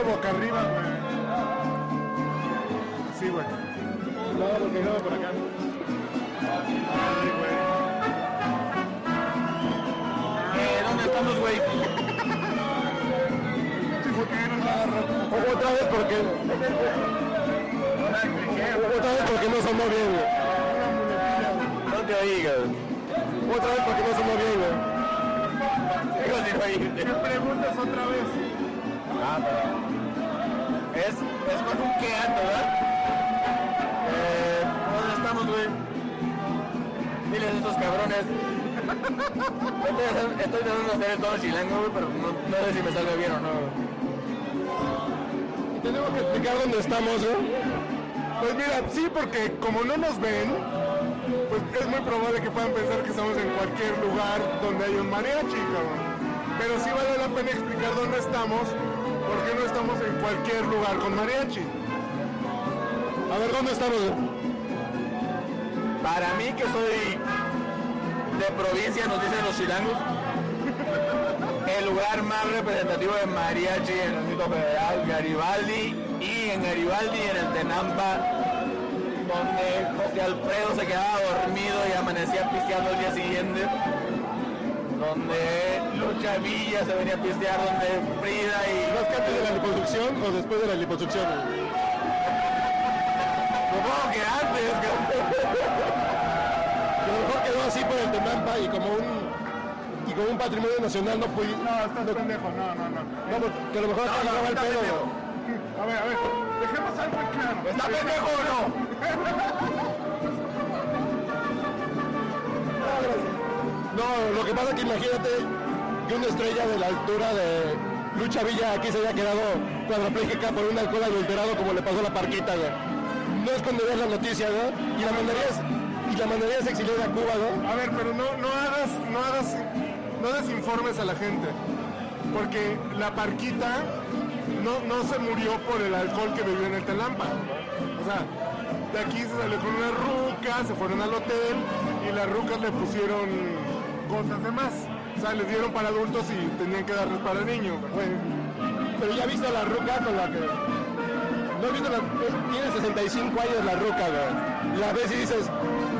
ponlo boca arriba, güey. Sí, güey. No, porque no, por acá. Ay, güey. Eh, ¿Dónde estamos, güey? Otra vez porque. Otra vez porque no sonó bien, güey. No te oigas. Otra vez porque no sonó bien, güey. ¿Qué preguntas otra vez? Ah, pero... Es, es con un que ando, ¿verdad? Eh, ¿Dónde estamos, güey? Diles a estos cabrones. Estoy tratando de hacer el tono chilango, güey, pero no, sé si me salga bien o no. Tenemos que explicar dónde estamos, güey. Pues mira, sí, porque como no nos ven, pues es muy probable que puedan pensar que estamos en cualquier lugar donde hay un mariachi, cabrón. Pero sí vale la pena explicar dónde estamos, porque no estamos en cualquier lugar con mariachi. A ver, ¿dónde estamos? Para mí, que soy de provincia, nos dicen los chilangos, el lugar más representativo de mariachi en el Distrito Federal, Garibaldi, y en Garibaldi, en el Tenampa, donde José Alfredo se quedaba dormido y amanecía pisteando el día siguiente, donde Lucha Villa se venía a pistear, donde Frida y... ¿Más que antes de la liposucción o después de la liposucción? Supongo que antes, Que a lo mejor quedó así por el Temampa y como un. Y como un patrimonio nacional no pude. No, estás pendejo, no, no, no. No, porque a lo mejor No, te no, agarraba el güey. A ver, a ver, dejemos algo en claro. ¿Está pendejo o no? No, lo que pasa es que imagínate que una estrella de la altura de Lucha Villa aquí se haya quedado cuadraplégica por un alcohol adulterado como le pasó a la parquita, güey. No esconderías la noticia, ¿no? Y la mandarías, y la mandarías exiliar a Cuba, ¿no? A ver, pero no, no hagas, no hagas, no desinformes a la gente. Porque la parquita no, no se murió por el alcohol que bebió en el Telampa. O sea, de aquí se salió con una ruca, se fueron al hotel y las rucas le pusieron cosas de más. O sea, les dieron para adultos y tenían que darles para niños. Güey, Pero ya viste la ruca con la que. No has visto la. Tiene 65 años la ruca, güey. La ves y dices,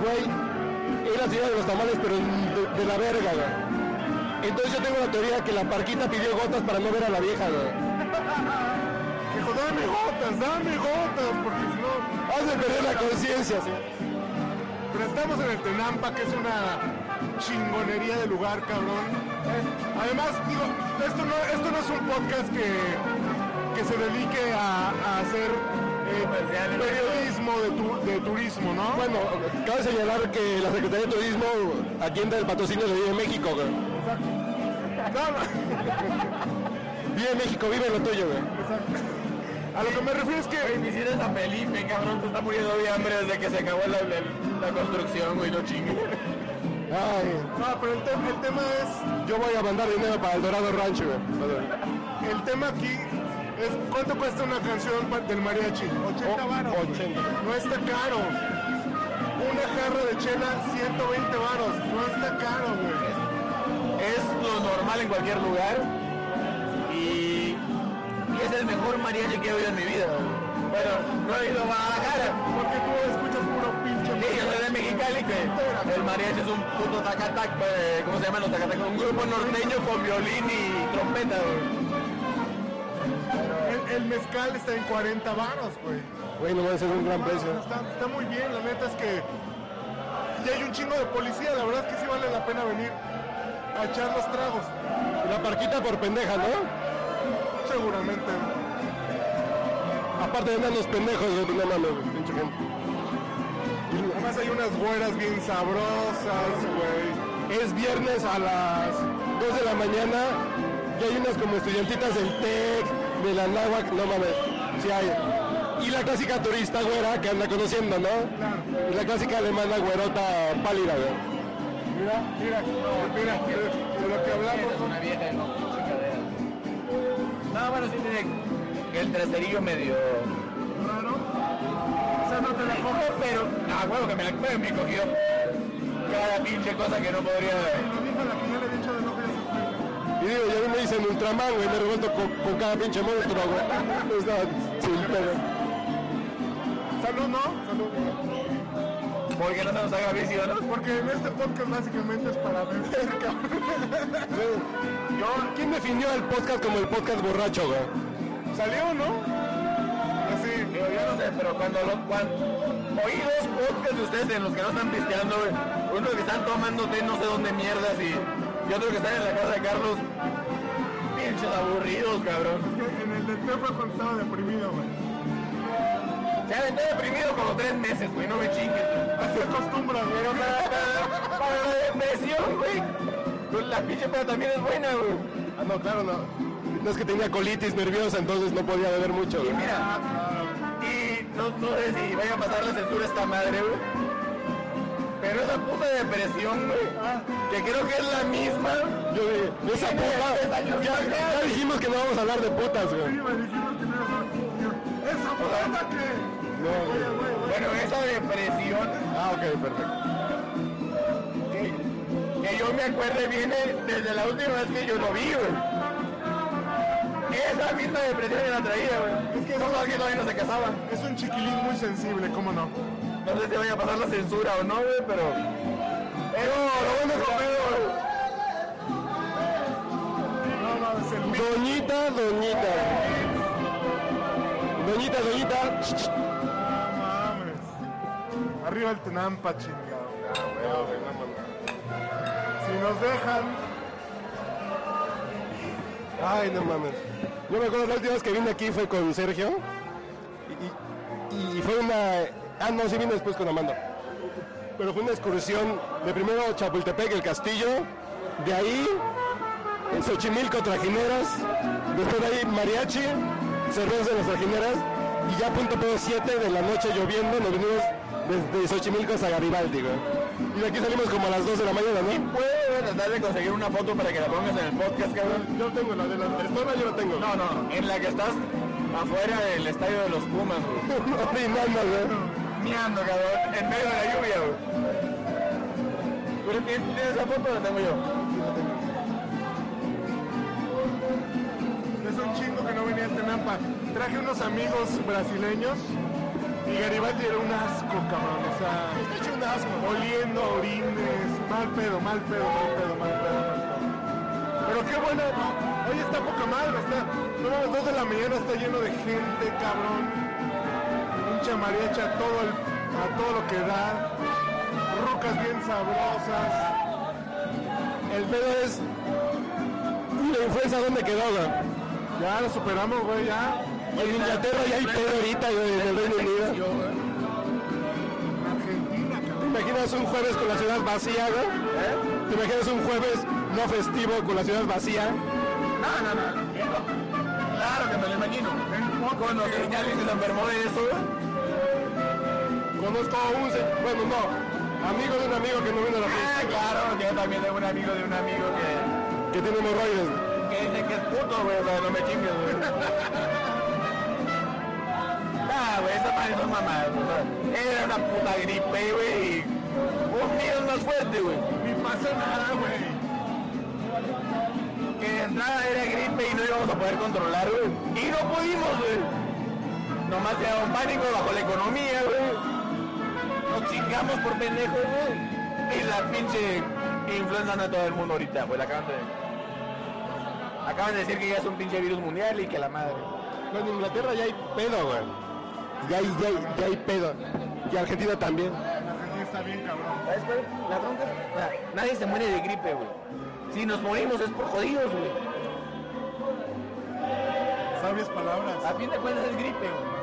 güey, es la ciudad de los tamales, pero de, de la verga, güey. Entonces yo tengo la teoría que la parquita pidió gotas para no ver a la vieja, güey. Dijo, dame gotas, dame gotas, porque si no... Has de perder la conciencia, sí. Pero estamos en el Tenampa, que es una chingonería de lugar, cabrón. Además, digo, esto no, esto no es un podcast que, que se dedique a, a hacer eh, periodismo de, tu- de turismo, ¿no? Bueno, cabe señalar que la Secretaría de Turismo atiende el patrocinio de Vive México, güey. No, no, Vive México, vive lo tuyo, güey. a lo que me refiero es que Visites a Felipe, cabrón, se está muriendo de hambre desde que se acabó la, la- la construcción, güey, no chingue. Ay, no, pero el, tem- el tema es yo voy a mandar dinero para el Dorado Rancho, güey. el tema aquí es cuánto cuesta una canción del mariachi. 80 O- varos 80. no está caro. Una jarra de chela 120 varos. No está caro güey. Es lo normal en cualquier lugar y, y es el mejor mariachi que he oído en mi vida. Bueno, no he ido a porque tú escuchas que el mariachi es un puto tacatac, eh, ¿cómo se llaman los tacatac? Un grupo norteño con violín y trompeta, güey. el, el mezcal está en 40 varos güey Güey, no es un gran precio. está, está muy bien la neta es que y hay un chingo de policía la verdad es que sí vale la pena venir a echar los tragos La parquita por pendeja, ¿no? seguramente Aparte andan los pendejos, no mames, pinche gente. Además hay unas güeras bien sabrosas güey Es viernes a las 2 de la mañana y hay unas como estudiantitas del TEC, de la NAWAC, no mames, sí hay. Y la clásica turista güera que anda conociendo, ¿no? Y la clásica alemana güerota pálida, güey. Mira, mira, mira, de, de lo que hablamos. Es una vieja, no. No, bueno, sí tiene el traserillo medio... No te la coges. Coge, pero... Ah, huevo, que me la me, me cogió cada pinche cosa que no podría... A ya se fue. Y digo, ya me me dicen Ultraman, güey, me revuelto con, con cada pinche monstruo, güey. Sin pedo. Salud, ¿no? Salud. Porque no se nos haga vicio, ¿no? Porque en este podcast básicamente es para beber, cabrón. Yo, ¿Quién definió el podcast como el podcast borracho, güey? Salió, ¿no? Pero cuando, lo, cuando oí dos podcasts de ustedes en los que no están pisteando, güey. Uno que están tomando té no sé dónde mierdas y, y otro que están en la casa de Carlos. Pinches aburridos, cabrón. En el de té fue cuando estaba deprimido, güey. Se aventó deprimido como tres meses, güey, no me chingues. Así acostumbras, güey. Pero para, para, para la depresión, güey. Pues la pinche peda también es buena, güey. Ah, no, claro, no. No es que tenía colitis nerviosa, entonces no podía beber mucho, Y güey. mira, no, no sé si vaya a pasar la censura a esta madre, güey. Pero esa puta depresión, güey, que creo que es la misma. Yo dije, esa puta. Ya, ya dijimos que no vamos a hablar de putas, Sí, güey. me dijeron que no iba a hablar conmigo. Esa puta que. No, Güey, güey. güey, güey. Bueno, esa depresión Ah, ok, perfecto. que, que yo me acuerde viene desde la última vez que yo lo vi, güey. Esa misma depresión me la traía, güey. Es que no que todavía no se casaba. Es un chiquilín muy sensible, ¿cómo no? No sé si vaya a pasar la censura o no, güey, pero... Pero lo bueno es comer. Doñita, doñita. Doñita, doñita. No mames. Arriba el Tenampa, chingado. Si nos dejan, Ay, no mames. Yo me acuerdo la última vez que vine aquí fue con Sergio. Y, fue una. Ah, no, sí vine después con Amanda. Pero fue una excursión de primero Chapultepec, el castillo. De ahí, en Xochimilco, trajineras. Después de ahí, mariachi, cerveza en las trajineras. Y ya punto pedo 7 de la noche lloviendo, nos venimos desde Xochimilco hasta Garibaldi. Y de aquí salimos como a las 2 de la mañana, ¿no? ¿Puedo tratar de conseguir una foto para que la pongas en el podcast, cabrón? Yo tengo la de la persona, yo la tengo. No, no, en la que estás afuera del estadio de los Pumas, güey. Orinando, güey. Miando, cabrón, en medio de la lluvia, güey. ¿Pero quién tiene esa foto? La tengo yo. es un chingo que no venía el Tenampa. Traje unos amigos brasileños y Garibaldi era un asco, cabrón. O sea, Está hecho un asco. oliendo a orines, mal pedo, mal pedo, mal pedo, mal pedo, mal pedo. Pero qué bueno, hoy está poca madre, está, no a las 2 de la mañana está lleno de gente, cabrón. Mucha mariacha a todo, el- a todo lo que da. Rucas bien sabrosas. El pedo es. ¿Y la influenza dónde quedó, güey? Ya lo superamos, güey, ya. En Inglaterra ya hay pedo ahorita, güey, en el Reino Unido. Argentina, ¿Te imaginas un jueves con la ciudad vacía, güey? ¿Te imaginas un jueves no festivo con la ciudad vacía? No, no, no. Claro que me lo imagino. Conocí a alguien que se enfermó de eso. Conozco a un. Bueno, no. Amigo de un amigo que no vino a la Ah, fiesta. claro, que yo también tengo un amigo de un amigo que, Que tiene hemorroides. que dice que es puto, güey, o sea, no me chingues, güey. Esa o sea, era una puta gripe, güey, y un virus más fuerte, güey. Ni pasa nada, güey. Que de entrada era gripe y no íbamos a poder controlar, güey. Y no pudimos, güey. Nomás quedaba un pánico bajo la economía, güey. Nos chingamos por pendejos, güey. Y la pinche influenza anda a todo el mundo ahorita, güey. La acaban de... Acaban de decir que ya es un pinche virus mundial y que la madre. No, en Inglaterra ya hay pedo, güey. Ya hay, ya hay, ya hay pedo. Y Argentina también. En Argentina está bien, cabrón. ¿Sabes cuál? La bronca es- o sea, nadie se muere de gripe, güey. Si nos morimos es por jodidos, güey. Sabias palabras. A fin de cuentas es gripe, güey.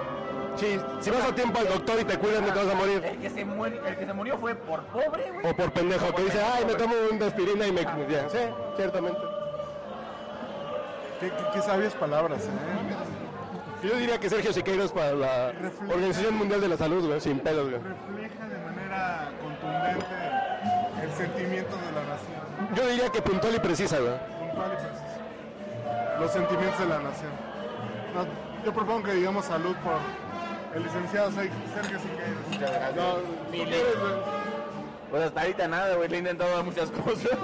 Sí, si vas a tiempo al doctor y te cuidan, no te vas a morir. El que se, muere, el que se murió fue por pobre, güey. O por pendejo, que dice, ay, me tomo una aspirina y me... Ya, sí, ciertamente. ¿Qué, qué, qué sabias palabras, eh? Yo diría que Sergio Siqueiros para la Organización Mundial de la Salud, güey, sin pedos, güey. Refleja de manera contundente el sentimiento de la nación. Yo diría que puntual y precisa, güey. Puntual y preciso. Los sentimientos de la nación. No, yo propongo que digamos salud por el licenciado Ser- Sergio Siqueiros. Muchas gracias. No. Pues hasta ahorita nada, güey. Le he intentado muchas cosas.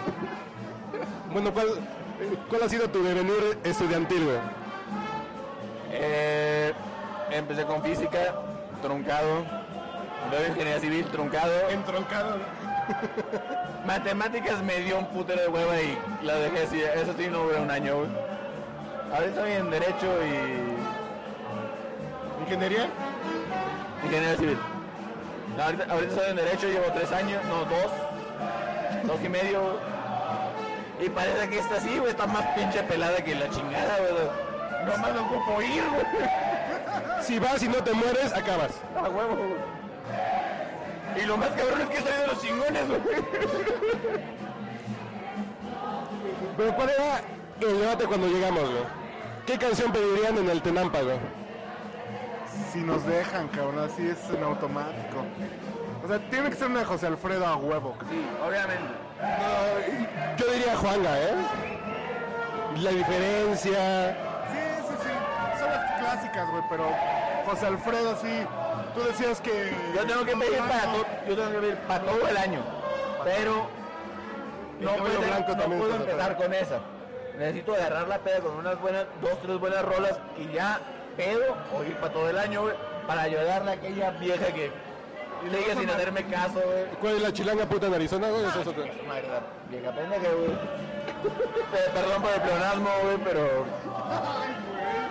Bueno, ¿cuál, ¿Cuál ha sido tu devenir estudiantil, güey? Eh, empecé con física, truncado. Luego ingeniería civil, truncado. Entroncado. Matemáticas me dio un putero de hueva y la dejé así. Eso sí no duró un año, güey. Ahora estoy en Derecho y ¿Ingeniería? Ingeniería civil. No, ahorita, ahorita estoy en Derecho, llevo tres años, no, dos. Dos y medio. Y parece que esta sí, güey, está más pinche pelada que la chingada, güey. Nomás no ocupo ir, güey. Si vas y no te mueres, acabas. A huevo, güey. Y lo más cabrón es que soy de los chingones, güey. Pero ¿cuál era el debate cuando llegamos, güey? ¿Qué canción pedirían en el Tenampa, güey? Si nos dejan, cabrón, así es en automático. O sea, tiene que ser una de José Alfredo a huevo. Sí, obviamente. No, yo diría Juanga, ¿eh? La diferencia. Son las clásicas, güey, pero José Alfredo, sí. Tú decías que. Yo tengo que pedir para todo, yo tengo que pedir para todo el año. Pero no puedo, no puedo empezar con esa. Necesito agarrar la peda con unas buenas, dos, tres buenas rolas y ya pedo o ir para todo el año, güey, para ayudarle a aquella vieja que sigue sin hacerme caso, güey. ¿Cuál es la chilanga puta en Arizona, güey? Eso es otra. Madre, la vieja pendeja, güey. Perdón por el pleonasmo, güey, pero...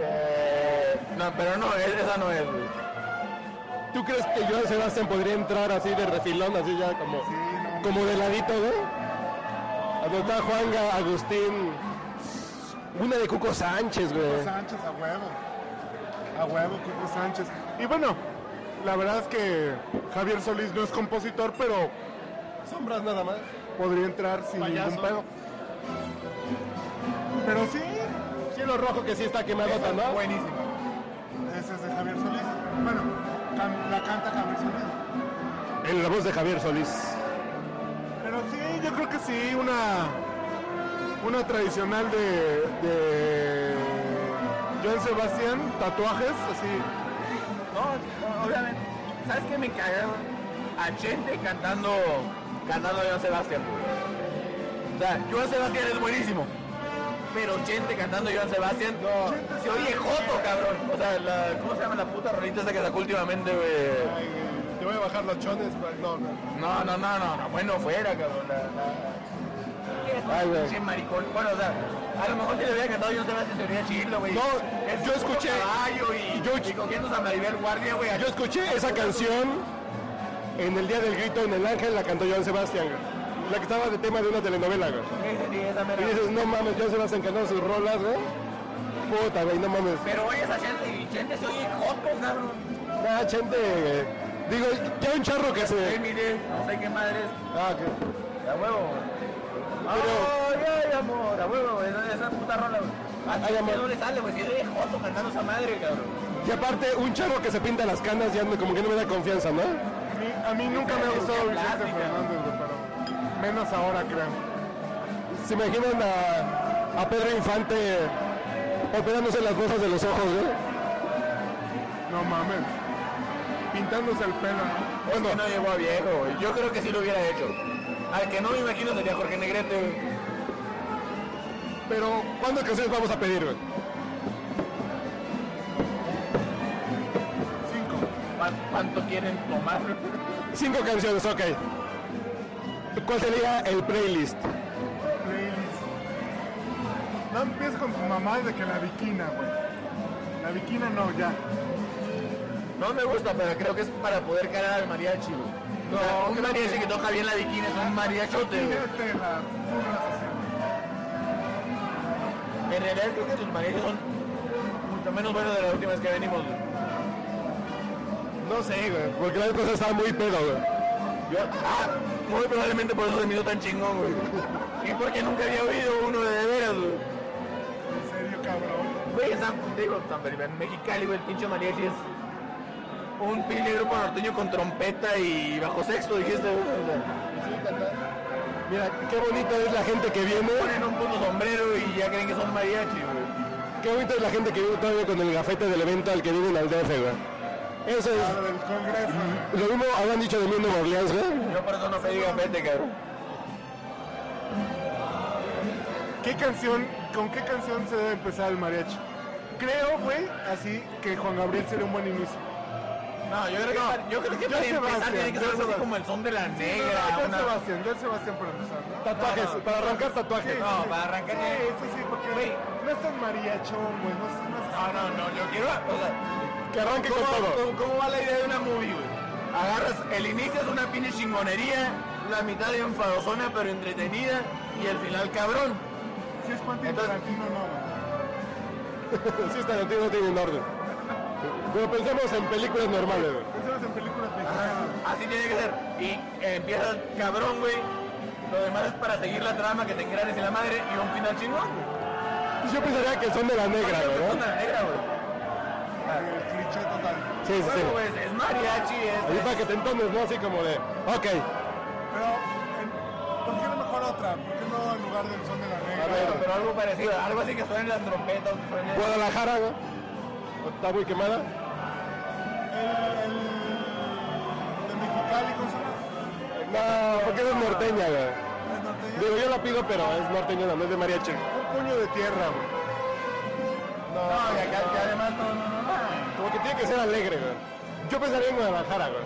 Eh, no, pero no, es- esa no es, güey. ¿Tú crees que Joan Sebastián podría entrar así de refilón, así ya como, Sí, no. como de ladito, güey? Donde está Juanga, Agustín. Una de Cuco Sánchez, güey. Sánchez a huevo. A huevo, Cuco Sánchez. Y bueno, la verdad es que Javier Solís no es compositor, pero Sombras nada más. podría entrar sin Payaso. ningún pedo. Pero sí, Cielo rojo que sí está quemadota, ¿no? Buenísimo. ese es de Javier Solís. Bueno, can- la canta Javier Solís. En la voz de Javier Solís. Pero sí, yo creo que sí, una, una tradicional de, de Joan Sebastián, tatuajes, así. No, obviamente. ¿Sabes qué me caga? güey? A gente cantando, cantando a Joan Sebastián. O sea, Joan Sebastián es buenísimo. Pero gente cantando a Joan Sebastián, se oye joto, cabrón. O sea, la, ¿cómo se llama la puta rolita esa que sacó últimamente, güey? Te voy a bajar los chones, no, no. No, no, no, no, no, bueno, fuera, cabrón. La, la... Ay, güey. Pinche maricón. Bueno, o sea, a lo mejor si le hubiera cantado Joan Sebastián se oiría chilo, güey. No, Es yo escuché- y, yo- y cogiendo a Maribel Guardia, güey. Yo escuché esa canción en el día del grito en el ángel, la cantó Joan Sebastián, güey. La que estaba de tema de una telenovela, güey. Sí, sí, esa mera. Y dices, no mames, Joan Sebastián cantando sus rolas, güey. Puta, güey, no mames. Pero oye esa gente y gente se oye joto, cabrón. Ah, gente, eh, digo, ya un charro que se... mire, no sé qué madres. Ah, que... A huevo. Ay, ay, amor, a huevo, esa, esa puta rola. güey. A Ay, amor. no le sale, güey, si se oye joto cantando esa madre, cabrón. Y aparte, un charro que se pinta las canas ya como que no me da confianza, ¿no? A mí, a mí nunca me ha gustado Vicente Fernández, pero menos ahora, creo. ¿Se imaginan a, a Pedro Infante operándose las bolsas de los ojos, güey? No mames. Pintándose el pelo, ¿no? Es que no llegó a viejo, güey. Yo creo que sí lo hubiera hecho. Al que no me imagino sería Jorge Negrete, güey. Pero, ¿cuántas canciones vamos a pedir, güey? Cinco. ¿Cuán- ¿Cuánto quieren tomar? Cinco canciones, ok. ¿Cuál sería el playlist? Playlist. No empieces con tu mamá de que la viquina, güey. La viquina no, ya. No me gusta, pero creo que es para poder caer al mariachi, güey. O sea, No, un mariachi que- toca bien la bikini es un mariachote, güey. En realidad creo que sus mariachis son mucho menos buenos de la última vez que venimos, güey. No sé, güey, porque la cosa estaba muy pedo, güey. Yo, ah, muy probablemente por eso se me hizo tan chingón, güey. Y porque nunca había oído uno de de veras, güey. En serio, cabrón. Güey, San, digo, San Felipe, en Mexicali, güey, el pinche mariachi es un pinche grupo norteño con trompeta y bajo sexto, dijiste, güey. O sea, Mira, qué bonita es la gente que viene. ponen un puto sombrero y ya creen que son mariachi, güey. Qué bonita es la gente que viene todavía con el gafete del evento al que vienen al DF, güey. Eso es. Lo del Congreso. Habrán dicho de mí en Nueva Orleans, güey. Yo por eso no pedí gafete, cabrón. ¿Qué canción, con qué canción se debe empezar el mariachi? Creo, güey, así que Juan Gabriel sería un buen inicio. No, yo creo que, No, para- yo creo que yo para Sebastián, empezar tiene que yo ser algo así como el son de la negra. Yo una- Sebastián, yo Sebastián para empezar, ¿no? Tatuajes, No, no. para arrancar tatuajes. No, para arrancar Sí, sí, sí, porque Güey. no es tan mariachón, güey. No, no No, no, no, yo quiero, o sea, Que arranque con ¿cómo, todo. cómo va la idea de una movie, güey? Agarras, el inicio es una pinche chingonería, la mitad de enfadosona pero entretenida y el final cabrón. Si es Quentin Tarantino, no, güey. Sí, está no tiene un orden. Pero pensemos en películas normales, güey. Pensemos en películas mexicanas. Así tiene que ser. Y eh, empiezas cabrón, güey. Lo demás es para seguir la trama que te quieran decir la madre y un final chingón, güey. Yo pensaría que son de la negra, Son de la negra, güey. El cliché total. Sí, sí, sí. Pues, es mariachi, es... Ahí para que te entones, ¿no? Así como de, ok, Pero, ¿por qué no mejor otra? ¿Por qué no en lugar del son de la negra? A ver. Pero, pero algo parecido, algo así que suenen las trompetas, que suenen... Guadalajara, ¿no? Está muy quemada. El, el de Mexicali. No, porque es norteña, güey. Digo, yo la pido, pero es norteña, no es de mariachi. Un puño de tierra, güey. No, acá y además no, no, no, no. Como que tiene que ser alegre, güey. Yo pensaría en Guadalajara, güey.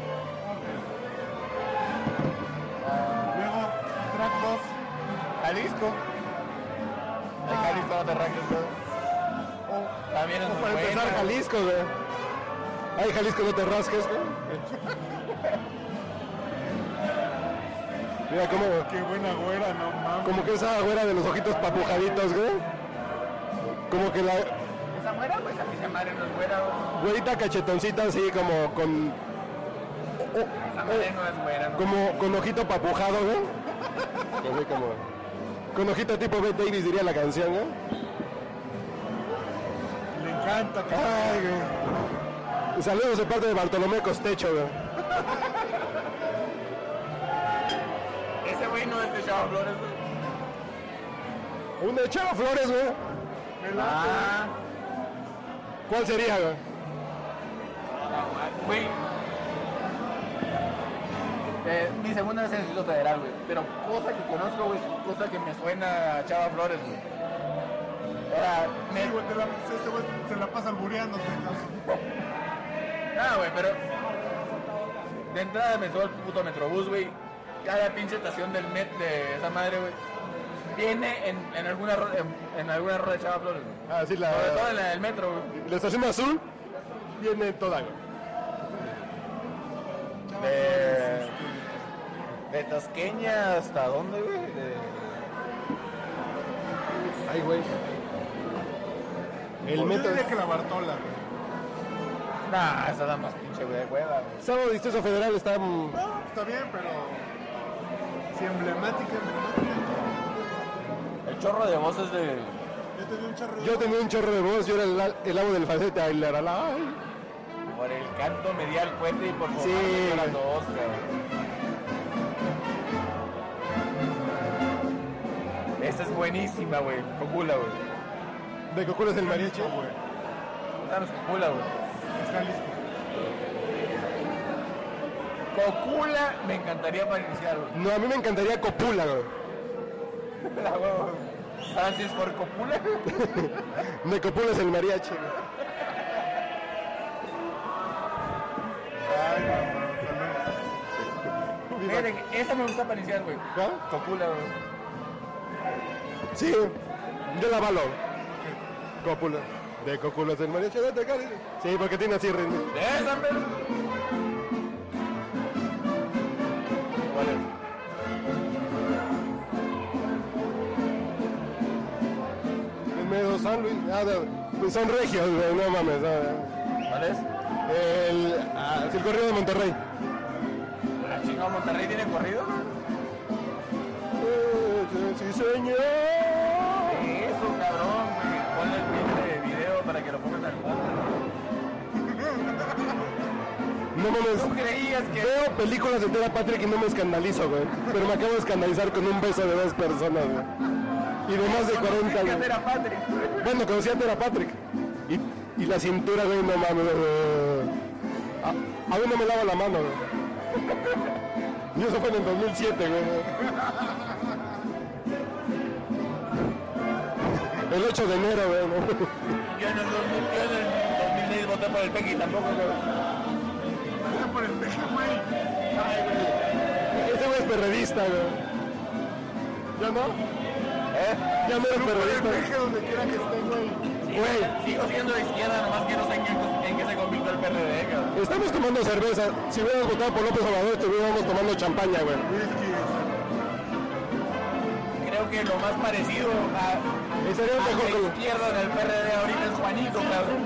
Luego, track 2. Jalisco. El Jalisco no te rajes, güey. También es O muy para empezar, buena. Jalisco, güey. Ay, Jalisco, no te rasques, güey. Mira cómo, Qué buena güera, no mames. como que esa güera de los ojitos papujaditos, güey. Como que la Esa güera, pues a mí se madre no es güera, güey. güerita cachetoncita así como con... Esa madre no es güera, güey. Como con ojito papujado, güey. Así como... Con ojito tipo Bette Davis diría la canción, güey. Le encanta Ay, güey. Saludos de parte de Bartolomé Costecho, güey. Ese güey no es de Chava Flores, güey. Un de Chava Flores, güey. Ah, ¿Cuál sería, güey? güey. Eh, mi segunda vez en el Distrito Federal, güey. Pero cosa que conozco, güey, es cosa que me suena a Chava Flores, güey. Era, me, Sí, güey, te la- este güey se la pasa albureando. Ah, güey, pero. De entrada me subo al puto metrobús, güey. Cada pinche estación del Met de esa madre, güey. Viene en, en alguna ro- en, en alguna rueda de Chava Flores. Ah, sí, la, Sobre todo en la del metro, güey. la estación azul viene toda, güey. De. De Tasqueña hasta dónde, güey. De- Ay, güey. El Yo metro. diría que la Bartola, güey. Nah, esa da más pinche güey de hueva, güey. Sábado Distrito Federal está... No, está bien, pero. Si emblemática, emblemática. Chorro de voces de. Yo tenía un charro de Yo tenía un chorro de voz, yo era el, el amo del falsete. Ay, la, la, la, ay. Por el canto medial puente y por favor, Sí, las dos, güey. Esta es buenísima, güey. Cocula, güey. ¿De Cocula es el mariachi? güey. Danos Cocula, güey. Es Jalisco. Cocula me encantaría para iniciar, güey. No, a mí me encantaría Copula, güey. La huevo. Francis por Copula. De Copula es el mariachi. Ay, mamá, que esa me gusta para iniciar, güey. ¿Ah? Cocula, güey. Sí, yo la avalo. Copula. De Copula es el mariachi. Vete, Cari. Sí, porque tiene así ritmo. Esa, pero. ¿Cuál es? San Luis. Ah, son regios, güey, no mames. ah. ¿Cuál es? El, ah, el corrido de Monterrey. La chingada Monterrey tiene corrido. Eh, Sí, señor. Eso, cabrón, güey. Ponle el pinche video para que lo pongan al fondo. No mames. ¿Tú creías que Veo películas de Tera Patrick y no me escandalizo, güey. Pero me acabo de escandalizar con un beso de dos personas, güey. Y de más de 40, que güey. era Patrick? Bueno, conocí a Tera Patrick. Y, y la cintura, güey, no mames. A, a mí no me lava la mano, güey. Y eso fue en el 2007, güey. El 8 de enero, güey. ¿no? Yo en el 2000 yo en el 2006 voté por el Pequi tampoco, güey. Está por el. Ay, güey. Ese güey es perredista, güey. ¿Ya no? ¿Eh? Ya el perredista. peje donde quiera que esté, güey. Güey, Sigo siendo de izquierda, nomás que no sé en qué, en qué se convirtió el PRD, cabrón. estamos tomando cerveza. Si hubiéramos votado por López Obrador, estuviéramos tomando champaña, güey. Creo que lo más parecido a, sería a mejor la izquierda en el PRD ahorita es Juanito, cabrón.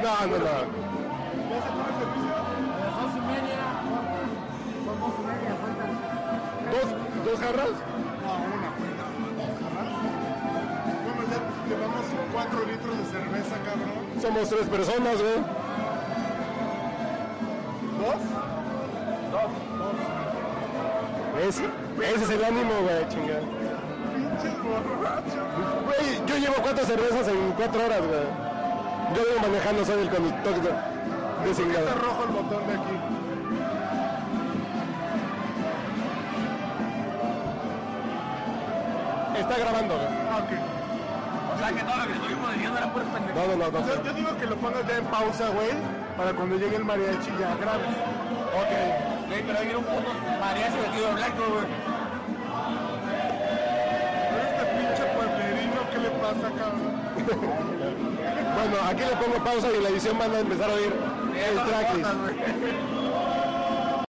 No, no, no. ¿Ya se pone servicio? Dos y media. Son dos y media, faltan. ¿Dos, dos jarras? 4 litros de cerveza, cabrón. Somos tres personas, güey. ¿Dos? Ese, ese es el ánimo, güey, chingada. Pinches borrachos. Güey, yo llevo cuatro cervezas en cuatro horas, güey. Yo vengo manejando, soy el conductor de, de ¿Por qué está rojo el botón de aquí? Está grabando, güey. Que todo lo que estuvimos diciendo era pura pendejadas. No, no, no, O sea, no. yo digo que lo pongas ya en pausa, güey, para cuando llegue el mariachi ya grabes. Ok. Güey, pero hay un puto mariachi vestido de blanco, güey. Pero este pinche pueblerino, ¿qué le pasa, cabrón? Bueno, aquí le pongo pausa y en la edición van a empezar a oír el tracklist.